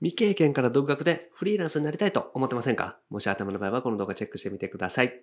未経験から独学でフリーランスになりたいと思ってませんか？もし頭の場合はこの動画チェックしてみてください。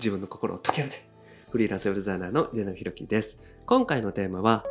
自分の心を解けるで。フリーランスウェブデザイナーの井上弘樹です。今回のテーマは、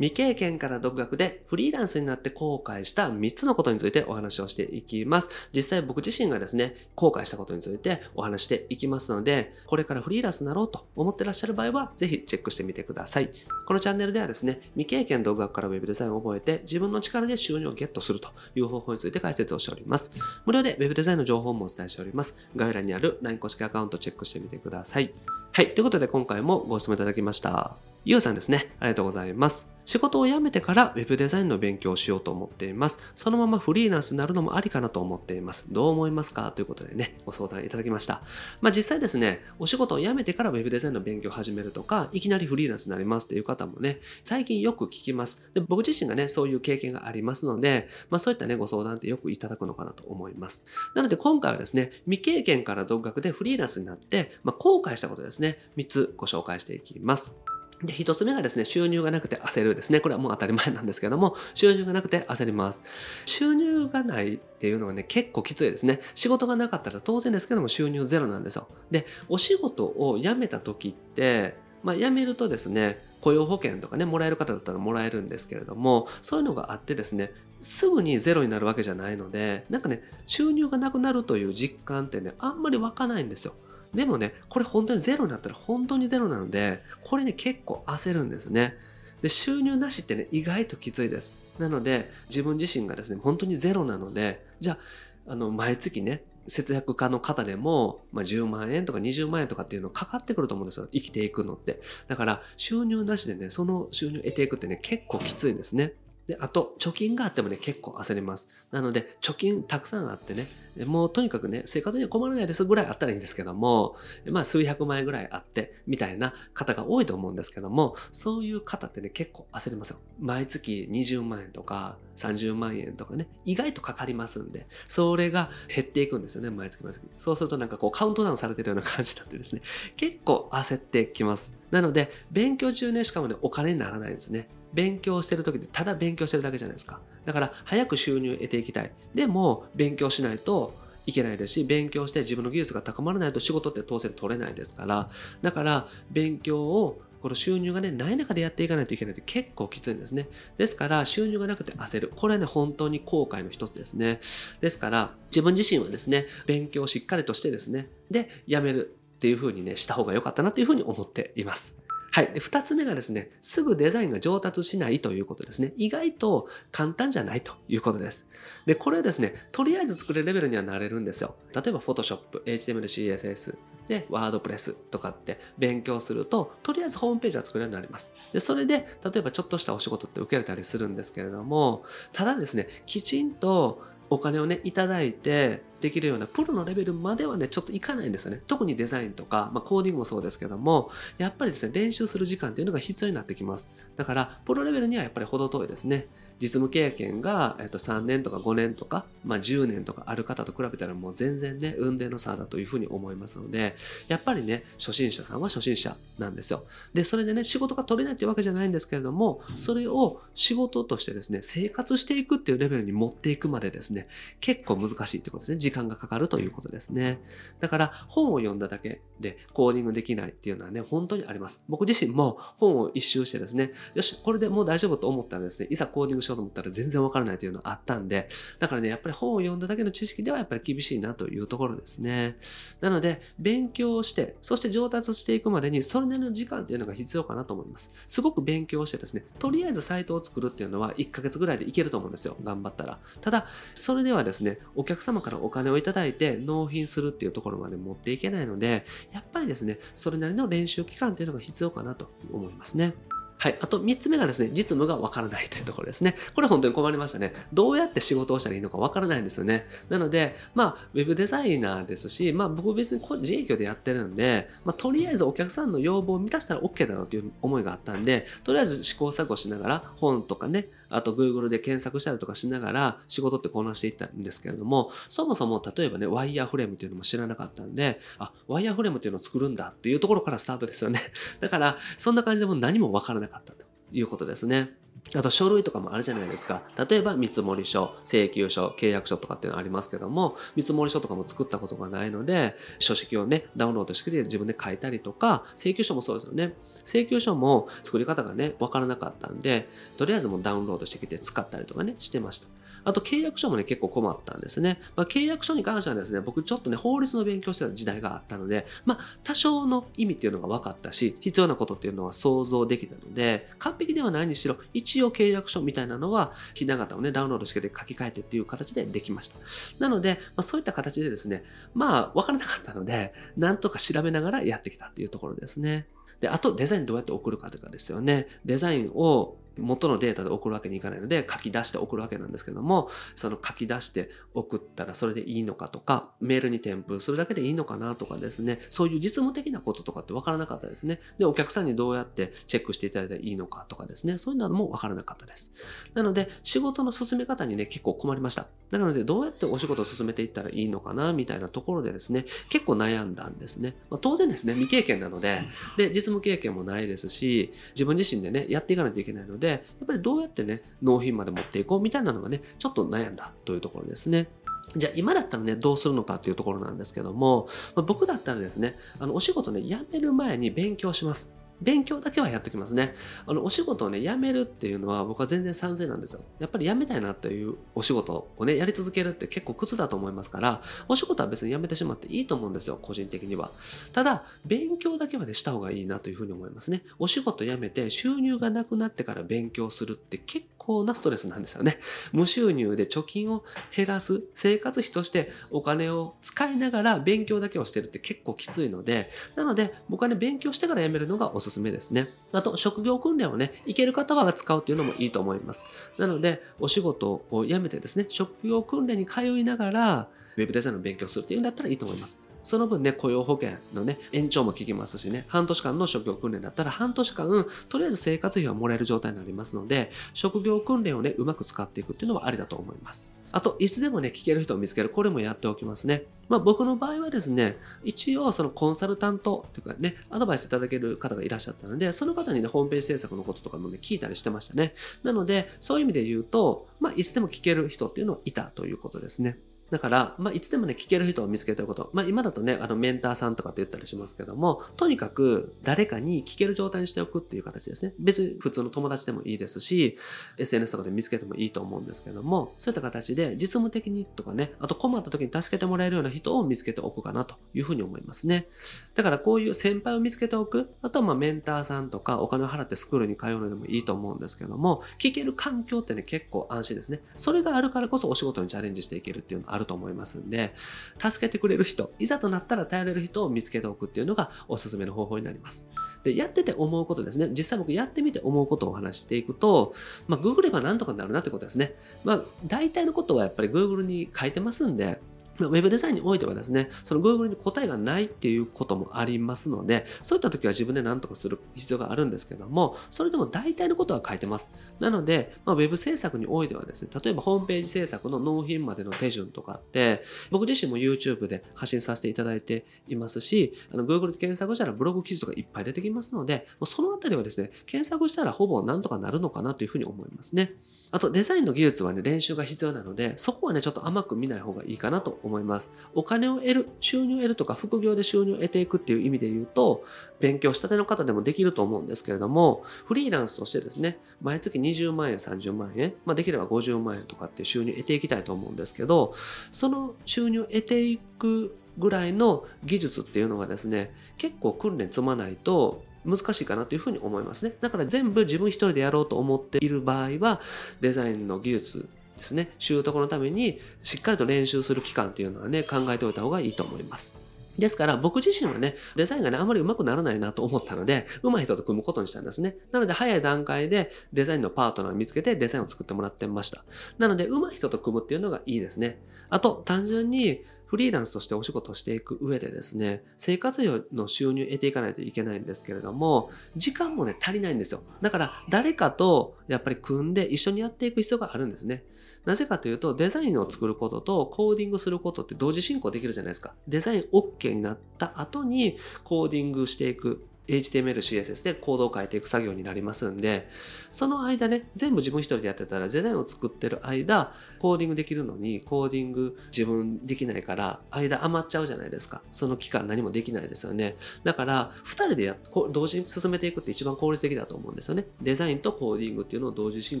未経験から独学でフリーランスになって後悔した3つのことについてお話をしていきます。実際僕自身がですね、後悔したことについてお話していきますので、これからフリーランスになろうと思ってらっしゃる場合は、ぜひチェックしてみてください。このチャンネルではですね、未経験独学から Web デザインを覚えて自分の力で収入をゲットするという方法について解説をしております。無料で Web デザインの情報もお伝えしております。概要欄にある LINE 公式アカウントチェックしてみてください。はい。ということで今回もご質問いただきました。ゆうさんですね。ありがとうございます。仕事を辞めてから Web デザインの勉強をしようと思っています。そのままフリーランスになるのもありかなと思っています。どう思いますか？ということでね、ご相談いただきました。まあ実際ですね、お仕事を辞めてから Web デザインの勉強を始めるとか、いきなりフリーランスになりますっていう方もね、最近よく聞きます。で僕自身がね、そういう経験がありますので、まあそういったね、ご相談ってよくいただくのかなと思います。なので今回はですね、未経験から独学でフリーランスになって、まあ後悔したことですね、3つご紹介していきます。で、一つ目がですね、収入がなくて焦るですね。これはもう当たり前なんですけども、収入がなくて焦ります。収入がないっていうのはね、結構きついですね。仕事がなかったら当然ですけども収入ゼロなんですよ。で、お仕事を辞めた時って、まあ辞めるとですね、雇用保険とかね、もらえる方だったらもらえるんですけれども、そういうのがあってですね、すぐにゼロになるわけじゃないので、なんかね、収入がなくなるという実感ってね、あんまり湧かないんですよ。でもね、これ本当にゼロになったら本当にゼロなので、これね、結構焦るんですね。で、収入なしってね、意外ときついです。なので、自分自身がですね、本当にゼロなので、じゃあ、あの、毎月ね、節約家の方でも、まあ、10万円とか20万円とかっていうのかかってくると思うんですよ。生きていくのって。だから、収入なしでね、その収入を得ていくってね、結構きついんですね。で、あと、貯金があってもね、結構焦ります。なので、貯金たくさんあってね、もうとにかくね、生活には困らないですぐらいあったらいいんですけども、まあ数百万円ぐらいあって、みたいな方が多いと思うんですけども、そういう方ってね、結構焦りますよ。毎月20万円とか30万円とかね、意外とかかりますんで、それが減っていくんですよね、毎月毎月。そうするとなんかこうカウントダウンされてるような感じになってですね、結構焦ってきます。なので、勉強中ね、しかもね、お金にならないんですね。勉強してる時ってただ勉強してるだけじゃないですか。だから早く収入を得ていきたい。でも勉強しないといけないですし、勉強して自分の技術が高まらないと仕事って当然取れないですから、だから勉強をこの収入がね、ない中でやっていかないといけないって結構きついんですね。ですから、収入がなくて焦る。これはね、本当に後悔の一つですね。ですから、自分自身はですね、勉強をしっかりとしてですね、で、やめるっていう風にね、した方が良かったなっていう風に思っています。はい。で、二つ目がですね、すぐデザインが上達しないということですね。意外と簡単じゃないということです。で、これですね、とりあえず作れるレベルにはなれるんですよ。例えば、Photoshop、HTML、CSS、で、WordPress とかって勉強すると、とりあえずホームページは作れるようになります。で、それで、例えばちょっとしたお仕事って受けれたりするんですけれども、ただですね、きちんとお金をね、いただいて、できるようなプロのレベルまではね、ちょっといかないんですよね。特にデザインとか、まあ、コーディングもそうですけども、やっぱりですね、練習する時間っていうのが必要になってきます。だから、プロレベルにはやっぱり程遠いですね。実務経験が、えっと、3年とか5年とか、まあ、10年とかある方と比べたらもう全然ね、運転の差だというふうに思いますので、やっぱりね、初心者さんは初心者なんですよ。で、それでね、仕事が取れないっていうわけじゃないんですけれども、それを仕事としてですね、生活していくっていうレベルに持っていくまでですね、結構難しいってことですね。時間がかかるということですね。だから本を読んだだけでコーディングできないっていうのはね、本当にあります。僕自身も本を一周してですね、よし、これでもう大丈夫と思ったらですね、いざコーディングしようと思ったら全然わからないというのがあったんで、だからね、やっぱり本を読んだだけの知識ではやっぱり厳しいなというところですね。なので、勉強して、そして上達していくまでにそれなりの時間っていうのが必要かなと思います。すごく勉強してですね、とりあえずサイトを作るっていうのは1ヶ月ぐらいでいけると思うんですよ。頑張ったら。ただ、それではですね、お客様からお金金をいただいて納品するっていうところまで持っていけないので、やっぱりですね、それなりの練習期間っていうのが必要かなと思いますね。はい。あと3つ目がですね、実務がわからないというところですね。これ本当に困りましたね。どうやって仕事をしたらいいのかわからないんですよね。なので、まあ、ウェブデザイナーですし、まあ僕別に個人営業でやってるんで、まあとりあえずお客さんの要望を満たしたら OK だろうという思いがあったんで、とりあえず試行錯誤しながら本とかね、あと Google で検索したりとかしながら仕事ってこなしていったんですけれども、そもそも例えばね、ワイヤーフレームっていうのも知らなかったんで、あ、ワイヤーフレームっていうのを作るんだっていうところからスタートですよね。だから、そんな感じでも何もわからなかったと。いうことですね。あと書類とかもあるじゃないですか。例えば見積書、請求書、契約書とかっていうのありますけども、見積書とかも作ったことがないので、書式をね、ダウンロードして自分で書いたりとか、請求書もそうですよね。請求書も作り方がね、わからなかったんで、とりあえずもうダウンロードしてきて使ったりとかね、してました。あと契約書もね、結構困ったんですね。まあ、契約書に関してはですね、僕ちょっとね、法律の勉強してた時代があったので、まあ、多少の意味っていうのが分かったし、必要なことっていうのは想像できたので、完璧ではないにしろ、一応契約書みたいなのは、ひな形をね、ダウンロードして書き換えてっていう形でできました。なので、まあ、そういった形でですね、まあ、分からなかったので、なんとか調べながらやってきたっていうところですね。で、あとデザインどうやって送るかとかですよね。デザインを元のデータで送るわけにいかないので書き出して送るわけなんですけどもその書き出して送ったらそれでいいのかとかメールに添付するだけでいいのかなとかですねそういう実務的なこととかって分からなかったですね。でお客さんにどうやってチェックしていただいたらいいのかとかですねそういうのも分からなかったです。なので仕事の進め方にね結構困りました。なのでどうやってお仕事を進めていったらいいのかなみたいなところでですね結構悩んだんですね、まあ、当然ですね未経験なのでで実務経験もないですし自分自身でねやっていかないといけないのでやっぱりどうやってね、納品まで持っていこうみたいなのがね、ちょっと悩んだというところですね。じゃあ今だったらね、どうするのかっていうところなんですけども、ま、僕だったらですね、あの、お仕事ね、辞める前に勉強します。勉強だけはやってきますね。あの、お仕事をね、辞めるっていうのは僕は全然賛成なんですよ。やっぱり辞めたいなというお仕事をね、やり続けるって結構苦痛だと思いますから、お仕事は別に辞めてしまっていいと思うんですよ、個人的には。ただ、勉強だけはね、した方がいいなというふうに思いますね。お仕事辞めて収入がなくなってから勉強するって結構なストレスなんですよね。無収入で貯金を減らす、生活費としてお金を使いながら勉強だけをしてるって結構きついので、なので僕はね、勉強してから辞めるのがおすすめですね。あと、職業訓練をね、いける方は使うっていうのもいいと思います。なので、お仕事を辞めてですね、職業訓練に通いながら、ウェブデザインの勉強するっていうんだったらいいと思います。その分ね、雇用保険のね、延長も効きますしね、半年間の職業訓練だったら半年間、とりあえず生活費はもらえる状態になりますので、職業訓練をね、うまく使っていくっていうのはありだと思います。あと、いつでもね、聞ける人を見つける。これもやっておきますね。まあ僕の場合はですね、一応そのコンサルタントというかね、アドバイスいただける方がいらっしゃったので、その方にね、ホームページ制作のこととかもね、聞いたりしてましたね。なので、そういう意味で言うと、まあいつでも聞ける人っていうのはいたということですね。だから、まあ、いつでもね、聞ける人を見つけておくこと。まあ、今だとね、あの、メンターさんとかって言ったりしますけども、とにかく誰かに聞ける状態にしておくっていう形ですね。別に普通の友達でもいいですし、SNS とかで見つけてもいいと思うんですけども、そういった形で実務的にとかね、あと困った時に助けてもらえるような人を見つけておくかなというふうに思いますね。だからこういう先輩を見つけておく、あとはまメンターさんとかお金を払ってスクールに通うのでもいいと思うんですけども、聞ける環境ってね、結構安心ですね。それがあるからこそお仕事にチャレンジしていけるっていうのはると思いますんで、助けてくれる人、いざとなったら頼れる人を見つけておくっていうのがおすすめの方法になります。で、やってて思うことですね。実際僕やってみて思うことをお話していくと、まあ、Google ればなんとかなるなってことですね。まあ、大体のことはやっぱり Google に書いてますんで、ウェブデザインにおいてはですね、その Google に答えがないっていうこともありますので、そういった時は自分で何とかする必要があるんですけども、それでも大体のことは書いてます。なので、まあ、ウェブ制作においてはですね、例えばホームページ制作の納品までの手順とかって、僕自身も YouTube で発信させていただいていますし、あの Google で検索したらブログ記事とかいっぱい出てきますので、そのあたりはですね、検索したらほぼなんとかなるのかなというふうに思いますね。あとデザインの技術はね、練習が必要なので、そこはね、ちょっと甘く見ない方がいいかなと思います。お金を得る、収入を得るとか、副業で収入を得ていくっていう意味で言うと、勉強したての方でもできると思うんですけれども、フリーランスとしてですね、毎月20万円、30万円、まあ、できれば50万円とかって収入を得ていきたいと思うんですけど、その収入を得ていくぐらいの技術っていうのがですね、結構訓練積まないと難しいかなというふうに思いますね。だから全部自分一人でやろうと思っている場合は、デザインの技術ですね、習得のためにしっかりと練習する期間っていうのはね、考えておいた方がいいと思います。ですから僕自身はね、デザインがね、あんまり上手くならないなと思ったので、上手い人と組むことにしたんですね。なので早い段階でデザインのパートナーを見つけてデザインを作ってもらってました。なので上手い人と組むっていうのがいいですね。あと、単純にフリーランスとしてお仕事していく上でですね、生活費の収入を得ていかないといけないんですけれども、時間もね、足りないんですよ。だから誰かとやっぱり組んで一緒にやっていく必要があるんですね。なぜかというと、デザインを作ることとコーディングすることって同時進行できるじゃないですか。デザイン OK になった後にコーディングしていく HTML、CSS でコードを書いていく作業になりますんで、その間ね、全部自分一人でやってたら、デザインを作ってる間、コーディングできるのに、コーディング自分できないから、間余っちゃうじゃないですか。その期間何もできないですよね。だから、二人でや同時に進めていくって一番効率的だと思うんですよね。デザインとコーディングっていうのを同時進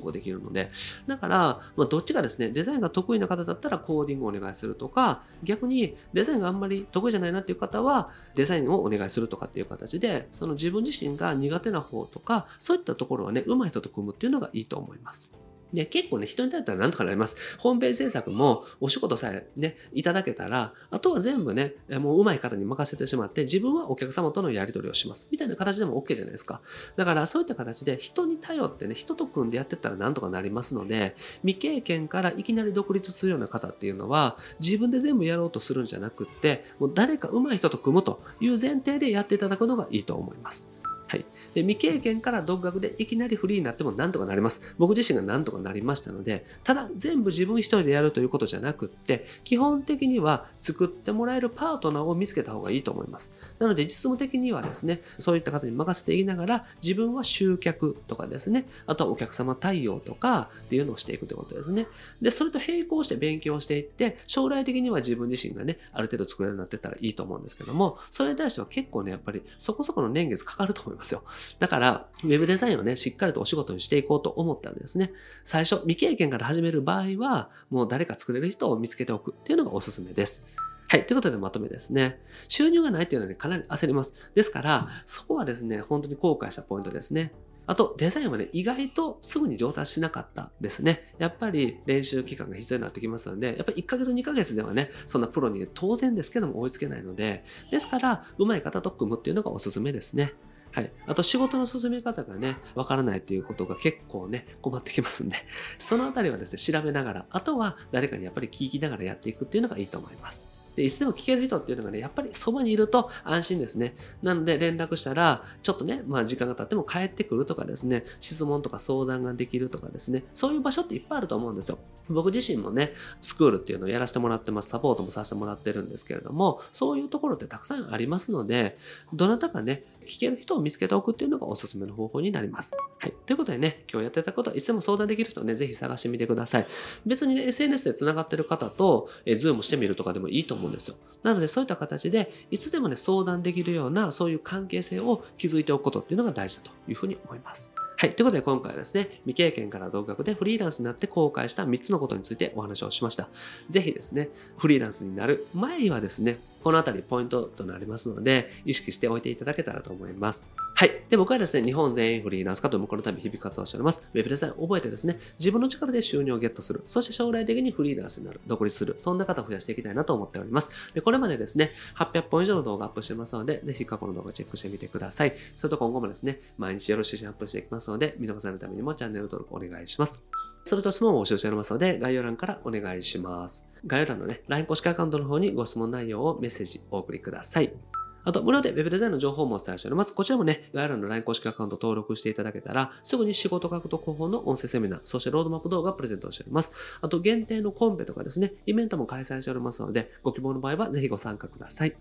行できるので。だから、まあ、どっちがですね、デザインが得意な方だったらコーディングをお願いするとか、逆にデザインがあんまり得意じゃないなっていう方は、デザインをお願いするとかっていう形で、その自分自身が苦手な方とか、そういったところはね、上手い人と組むっていうのがいいと思います。で、結構ね、人に頼ったら何とかなります。ホームページ制作もお仕事さえね、いただけたら、あとは全部ね、もう上手い方に任せてしまって、自分はお客様とのやり取りをします。みたいな形でも OK じゃないですか。だからそういった形で人に頼ってね、人と組んでやってったら何とかなりますので、未経験からいきなり独立するような方っていうのは、自分で全部やろうとするんじゃなくって、もう誰か上手い人と組むという前提でやっていただくのがいいと思います。はい。で、未経験から独学でいきなりフリーになってもなんとかなります。僕自身がなんとかなりましたので、ただ全部自分一人でやるということじゃなくって、基本的には作ってもらえるパートナーを見つけた方がいいと思います。なので実務的にはですね、そういった方に任せていきながら、自分は集客とかですね、あとはお客様対応とかっていうのをしていくということですね。で、それと並行して勉強していって、将来的には自分自身がね、ある程度作れるようになってたらいいと思うんですけども、それに対しては結構ね、やっぱりそこそこの年月かかると思います。ますよ。だから、ウェブデザインをね、しっかりとお仕事にしていこうと思ったらですね、最初、未経験から始める場合は、もう誰か作れる人を見つけておくっていうのがおすすめです。はい。ということでまとめですね。収入がないっていうのはね、かなり焦ります。ですから、そこはですね、本当に後悔したポイントですね。あと、デザインはね、意外とすぐに上達しなかったですね。やっぱり練習期間が必要になってきますので、やっぱり1ヶ月2ヶ月ではね、そんなプロに、当然ですけども追いつけないので、ですから、上手い方と組むっていうのがおすすめですね。はい。あと仕事の進め方がね、わからないっていうことが結構ね、困ってきますんで、そのあたりはですね、調べながら、あとは誰かにやっぱり聞きながらやっていくっていうのがいいと思います。で、いつでも聞ける人っていうのがね、やっぱりそばにいると安心ですね。なので連絡したら、ちょっとね、まあ時間が経っても帰ってくるとかですね、質問とか相談ができるとかですね、そういう場所っていっぱいあると思うんですよ。僕自身もね、スクールっていうのをやらせてもらってます。サポートもさせてもらってるんですけれども、そういうところってたくさんありますので、どなたかね、聞ける人を見つけておくっていうのがおすすめの方法になります。はい。ということでね、今日やってたことはいつでも相談できる人をね、ぜひ探してみてください。別にね、SNS で繋がってる方と、えー、ズームしてみるとかでもいいと思うんですよ。なので、そういった形で、いつでもね、相談できるような、そういう関係性を築いておくことっていうのが大事だというふうに思います。はい。ということで今回はですね、未経験から独学でフリーランスになって公開した3つのことについてお話をしました。ぜひですね、フリーランスになる前はですね、このあたりポイントとなりますので、意識しておいていただけたらと思います。はい。で、僕はですね、日本全員フリーランス化と向こうのため日々活動しております。ウェブデザインを覚えてですね、自分の力で収入をゲットする。そして将来的にフリーランスになる。独立する。そんな方を増やしていきたいなと思っております。で、これまでですね、800本以上の動画アップしてますので、ぜひ過去の動画チェックしてみてください。それと今後もですね、毎日よろしくアップしていきますので、見逃さないためにもチャンネル登録お願いします。それと質問を募集しておりますので、概要欄からお願いします。概要欄のね、LINE 公式アカウントの方にご質問内容をメッセージお送りください。あと、無料で Web デザインの情報もお伝えしております。こちらもね、概要欄の LINE 公式アカウント登録していただけたら、すぐに仕事獲得方法の音声セミナー、そしてロードマップ動画をプレゼントしております。あと、限定のコンペとかですね、イベントも開催しておりますので、ご希望の場合はぜひご参加ください。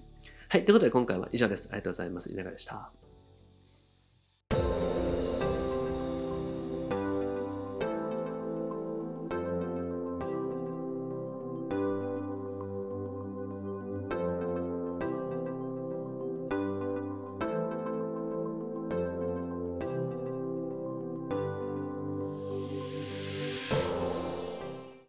はい。ということで今回は以上です。ありがとうございます。いかがでした？